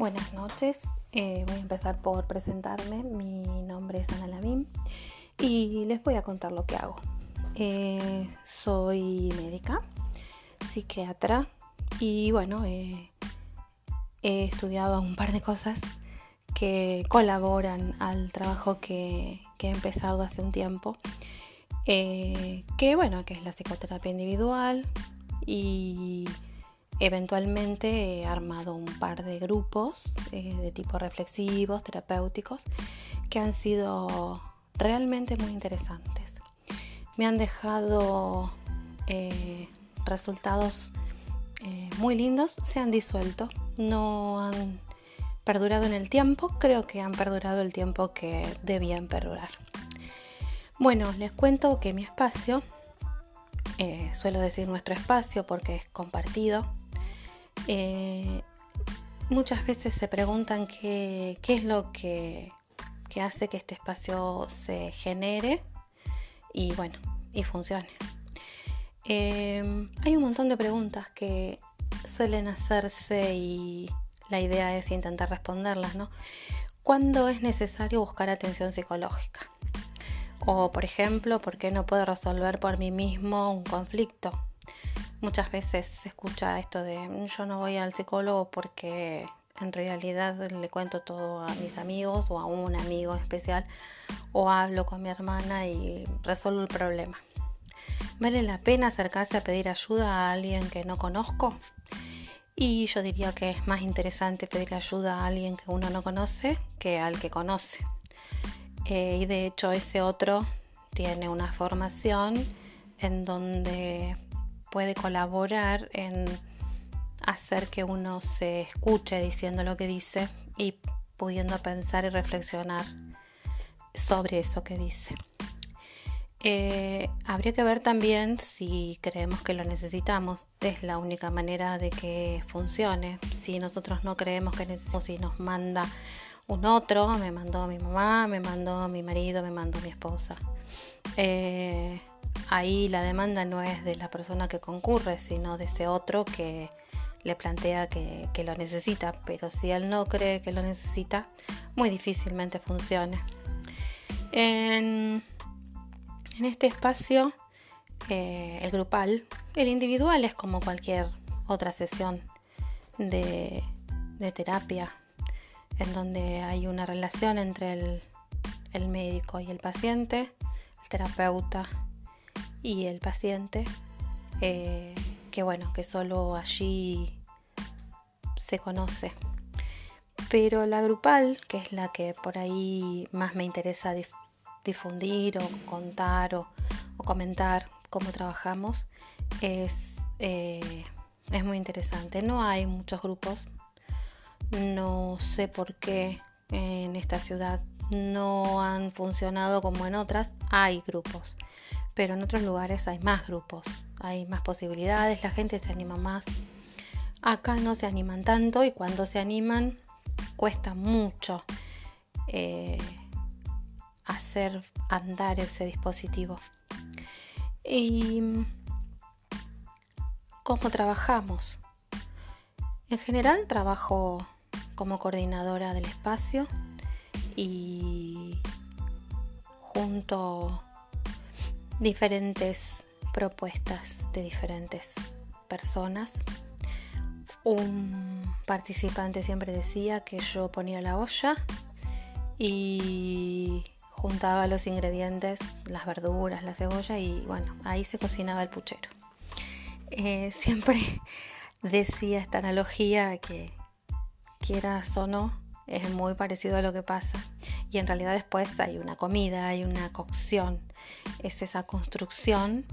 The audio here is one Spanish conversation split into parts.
Buenas noches, eh, voy a empezar por presentarme. Mi nombre es Ana Lavín y les voy a contar lo que hago. Eh, soy médica, psiquiatra y bueno, he estudiado un par de cosas que colaboran al trabajo que, he empezado hace un tiempo. Eh, que bueno, que es la psicoterapia individual y Eventualmente he armado un par de grupos eh, de tipo reflexivos, terapéuticos, que han sido realmente muy interesantes. Me han dejado eh, resultados eh, muy lindos, se han disuelto, no han perdurado en el tiempo, creo que han perdurado el tiempo que debían perdurar. Bueno, les cuento que mi espacio, suelo decir nuestro espacio porque es compartido, eh, muchas veces se preguntan qué, es lo que, hace que este espacio se genere y bueno, y funcione. Eh, hay un montón de preguntas que suelen hacerse y la idea es intentar responderlas, ¿no? ¿Cuándo es necesario buscar atención psicológica? O, por ejemplo, ¿por qué no puedo resolver por mí mismo un conflicto? Muchas veces se escucha esto de mm, yo no voy al psicólogo porque en realidad le cuento todo a mis amigos o a un amigo especial o hablo con mi hermana y resuelvo el problema. ¿Vale la pena acercarse a pedir ayuda a alguien que no conozco? Y yo diría que es más interesante pedir ayuda a alguien que uno no conoce que al que conoce. Eh, y de hecho ese otro tiene una formación en donde puede colaborar en hacer que uno se escuche diciendo lo que dice y pudiendo pensar y reflexionar sobre eso que dice. Eh, habría que ver también si creemos que lo necesitamos. Es la única manera de que funcione. Si nosotros no creemos que necesitamos, si nos manda un otro, me mandó mi mamá, me mandó mi marido, me mandó mi esposa. Eh, ahí la demanda no es de la persona que concurre, sino de ese otro que le plantea que, lo necesita, pero si él no cree que lo necesita, muy difícilmente funciona. En, este espacio, eh, el grupal, el individual es como cualquier otra sesión de, terapia, en donde hay una relación entre el médico y el paciente, el terapeuta y el paciente, eh, que bueno, que solo allí se conoce. Pero la grupal, que es la que por ahí más me interesa difundir o contar o, comentar cómo trabajamos, es, eh, es muy interesante. No hay muchos grupos, no sé por qué en esta ciudad no han funcionado como en otras, hay grupos pero en otros lugares hay más grupos, hay más posibilidades, la gente se anima más. Acá no se animan tanto y cuando se animan cuesta mucho eh, hacer andar ese dispositivo. ¿Y cómo trabajamos? En general trabajo como coordinadora del espacio y junto diferentes propuestas de diferentes personas. Un participante siempre decía que yo ponía la olla y juntaba los ingredientes, las verduras, la cebolla y bueno, ahí se cocinaba el puchero. Eh, siempre decía esta analogía que quieras o no, es muy parecido a lo que pasa. Y en realidad después hay una comida, hay una cocción. Es esa construcción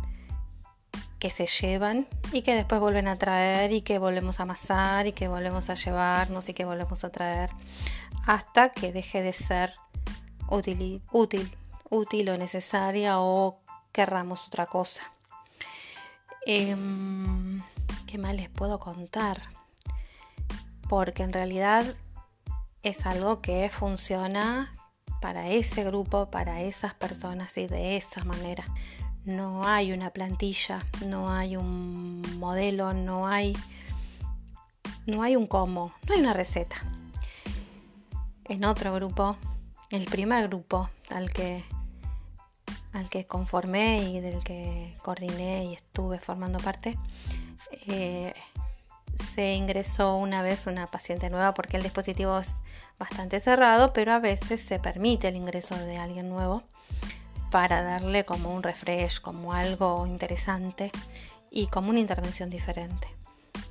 que se llevan y que después vuelven a traer y que volvemos a amasar y que volvemos a llevarnos y que volvemos a traer hasta que deje de ser útil, útil, útil o necesaria o querramos otra cosa. Em, ¿Qué más les puedo contar? Porque en realidad es algo que funciona para ese grupo, para esas personas y de esa manera. No hay una plantilla, no hay un modelo, no hay, no hay un cómo, no hay una receta. en otro grupo, el primer grupo al que, al que conformé y del que coordiné y estuve formando parte, eh, se ingresó una vez una paciente nueva porque el dispositivo es bastante cerrado, pero a veces se permite el ingreso de alguien nuevo para darle como un refresh, como algo interesante y como una intervención diferente.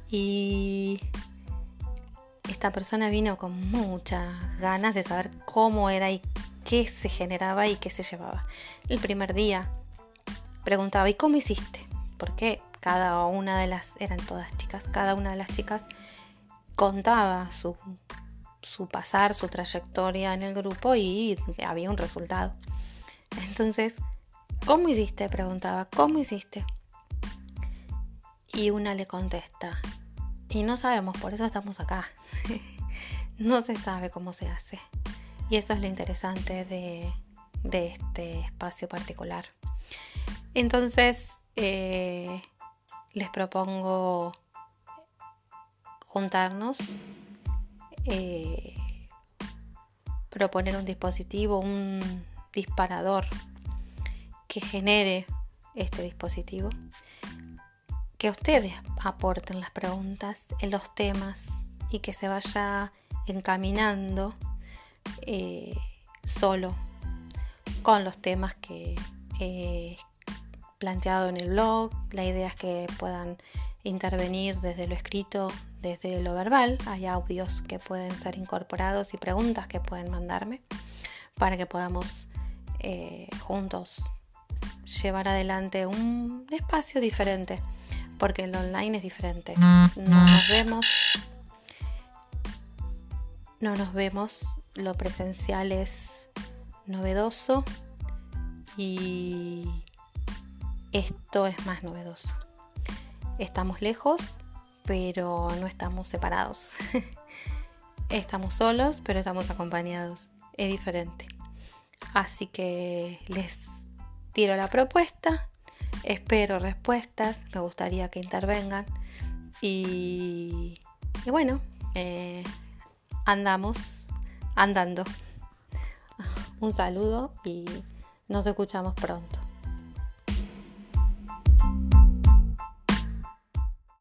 Y esta persona vino con muchas ganas de saber cómo era y qué se generaba y qué se llevaba. El primer día preguntaba, ¿y cómo hiciste? Porque cada una de las, eran todas chicas, cada una de las chicas contaba su, su pasar, su trayectoria en el grupo y había un resultado. Entonces, ¿cómo hiciste? Preguntaba, ¿cómo hiciste? Y una le contesta, y no sabemos, por eso estamos acá. no se sabe cómo se hace. Y eso es lo interesante de, este espacio particular. Entonces, eh, les propongo juntarnos, eh, proponer un dispositivo, un disparador que genere este dispositivo que ustedes aporten las preguntas en los temas y que se vaya encaminando eh, solo con los temas que he planteado en el blog. La idea es que puedan intervenir desde lo escrito, desde lo verbal. Hay audios que pueden ser incorporados y preguntas que pueden mandarme para que podamos eh, juntos llevar adelante un espacio diferente porque el online es diferente. No nos vemos, no nos vemos, lo presencial es novedoso y esto es más novedoso. Estamos lejos, pero no estamos separados. estamos solos, pero estamos acompañados. Es diferente. Así que les tiro la propuesta Espero respuestas, me gustaría que intervengan. Y, bueno, eh, andamos andando. Un saludo y nos escuchamos pronto.